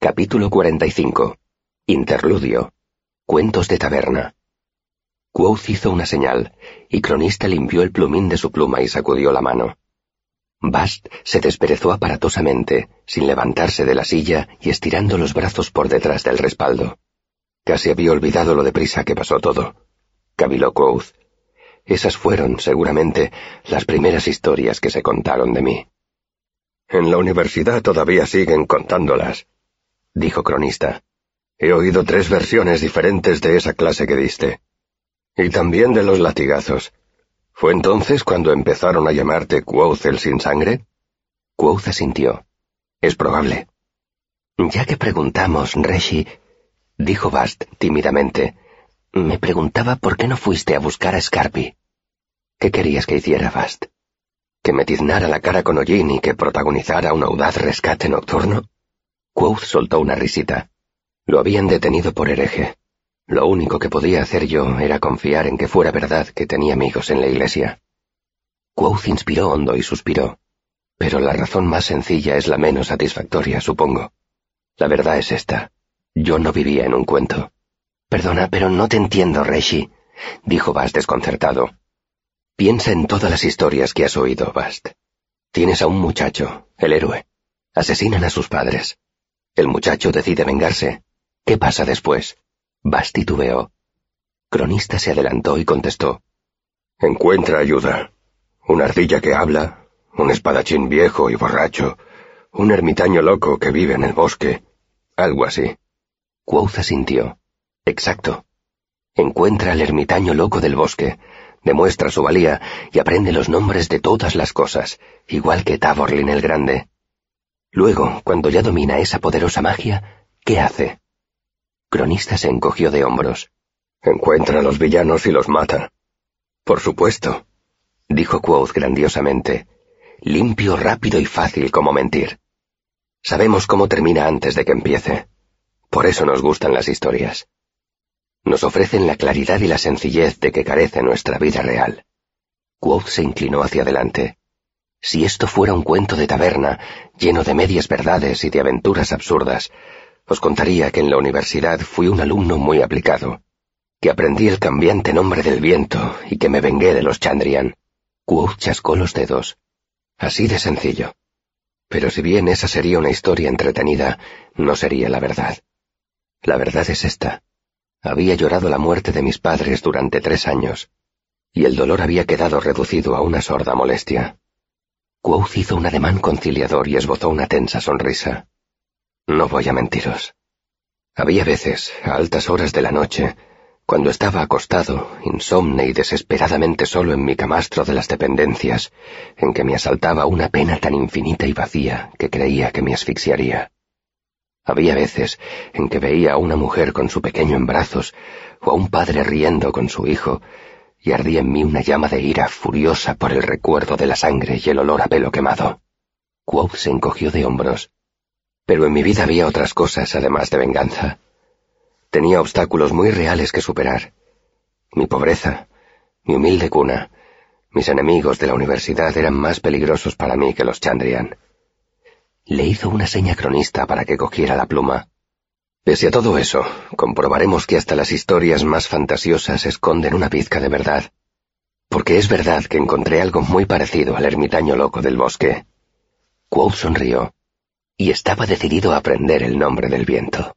Capítulo 45. Interludio. Cuentos de taberna. Quoth hizo una señal, y Cronista limpió el plumín de su pluma y sacudió la mano. Bast se desperezó aparatosamente, sin levantarse de la silla y estirando los brazos por detrás del respaldo. Casi había olvidado lo deprisa que pasó todo. Cabiló Quoth. Esas fueron, seguramente, las primeras historias que se contaron de mí. En la universidad todavía siguen contándolas, dijo Cronista. He oído tres versiones diferentes de esa clase que diste. Y también de los latigazos. ¿Fue entonces cuando empezaron a llamarte Quoth el sin sangre? Quoth asintió. Es probable. Ya que preguntamos, Reshi, dijo Bast tímidamente, me preguntaba por qué no fuiste a buscar a Scarpi. ¿Qué querías que hiciera, Bast? que me tiznara la cara con hollín y que protagonizara un audaz rescate nocturno? Quoth soltó una risita. Lo habían detenido por hereje. Lo único que podía hacer yo era confiar en que fuera verdad que tenía amigos en la iglesia. Quoth inspiró hondo y suspiró. Pero la razón más sencilla es la menos satisfactoria, supongo. La verdad es esta. Yo no vivía en un cuento. Perdona, pero no te entiendo, Reshi, dijo Bas desconcertado. Piensa en todas las historias que has oído, Bast. Tienes a un muchacho, el héroe. Asesinan a sus padres. El muchacho decide vengarse. ¿Qué pasa después? Bast titubeó. Cronista se adelantó y contestó. Encuentra ayuda. Una ardilla que habla, un espadachín viejo y borracho, un ermitaño loco que vive en el bosque, algo así. Quoth sintió. Exacto. Encuentra al ermitaño loco del bosque, demuestra su valía y aprende los nombres de todas las cosas, igual que Taborlin el Grande. Luego, cuando ya domina esa poderosa magia, ¿qué hace? Cronista se encogió de hombros. Encuentra a los villanos y los mata. Por supuesto, dijo Quoth grandiosamente, limpio, rápido y fácil como mentir. Sabemos cómo termina antes de que empiece. Por eso nos gustan las historias nos ofrecen la claridad y la sencillez de que carece nuestra vida real. Quoth se inclinó hacia adelante. Si esto fuera un cuento de taberna, lleno de medias verdades y de aventuras absurdas, os contaría que en la universidad fui un alumno muy aplicado, que aprendí el cambiante nombre del viento y que me vengué de los Chandrian. Quoth chascó los dedos. Así de sencillo. Pero si bien esa sería una historia entretenida, no sería la verdad. La verdad es esta. Había llorado la muerte de mis padres durante tres años, y el dolor había quedado reducido a una sorda molestia. Quoth hizo un ademán conciliador y esbozó una tensa sonrisa. No voy a mentiros. Había veces, a altas horas de la noche, cuando estaba acostado, insomne y desesperadamente solo en mi camastro de las dependencias, en que me asaltaba una pena tan infinita y vacía que creía que me asfixiaría. Había veces en que veía a una mujer con su pequeño en brazos, o a un padre riendo con su hijo, y ardía en mí una llama de ira furiosa por el recuerdo de la sangre y el olor a pelo quemado. Quoth se encogió de hombros. Pero en mi vida había otras cosas además de venganza. Tenía obstáculos muy reales que superar. Mi pobreza, mi humilde cuna, mis enemigos de la universidad eran más peligrosos para mí que los Chandrian. Le hizo una seña cronista para que cogiera la pluma. Pese a todo eso, comprobaremos que hasta las historias más fantasiosas esconden una pizca de verdad. Porque es verdad que encontré algo muy parecido al ermitaño loco del bosque. Quoth sonrió, y estaba decidido a aprender el nombre del viento.